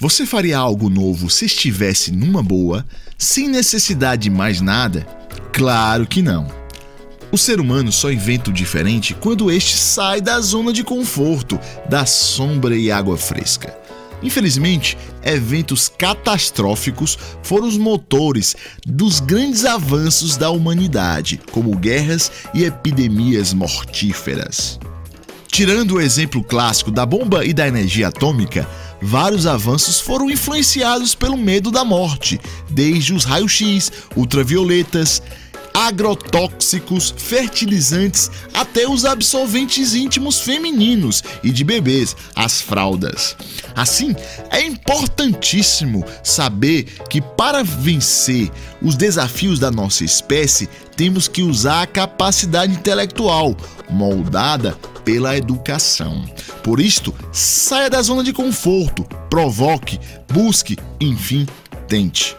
Você faria algo novo se estivesse numa boa, sem necessidade de mais nada? Claro que não. O ser humano só inventa o diferente quando este sai da zona de conforto, da sombra e água fresca. Infelizmente, eventos catastróficos foram os motores dos grandes avanços da humanidade, como guerras e epidemias mortíferas. Tirando o exemplo clássico da bomba e da energia atômica, vários avanços foram influenciados pelo medo da morte, desde os raios-x, ultravioletas, agrotóxicos, fertilizantes, até os absorventes íntimos femininos e de bebês, as fraldas. Assim, é importantíssimo saber que para vencer os desafios da nossa espécie, temos que usar a capacidade intelectual, moldada pela educação. Por isto, saia da zona de conforto, provoque, busque, enfim, tente.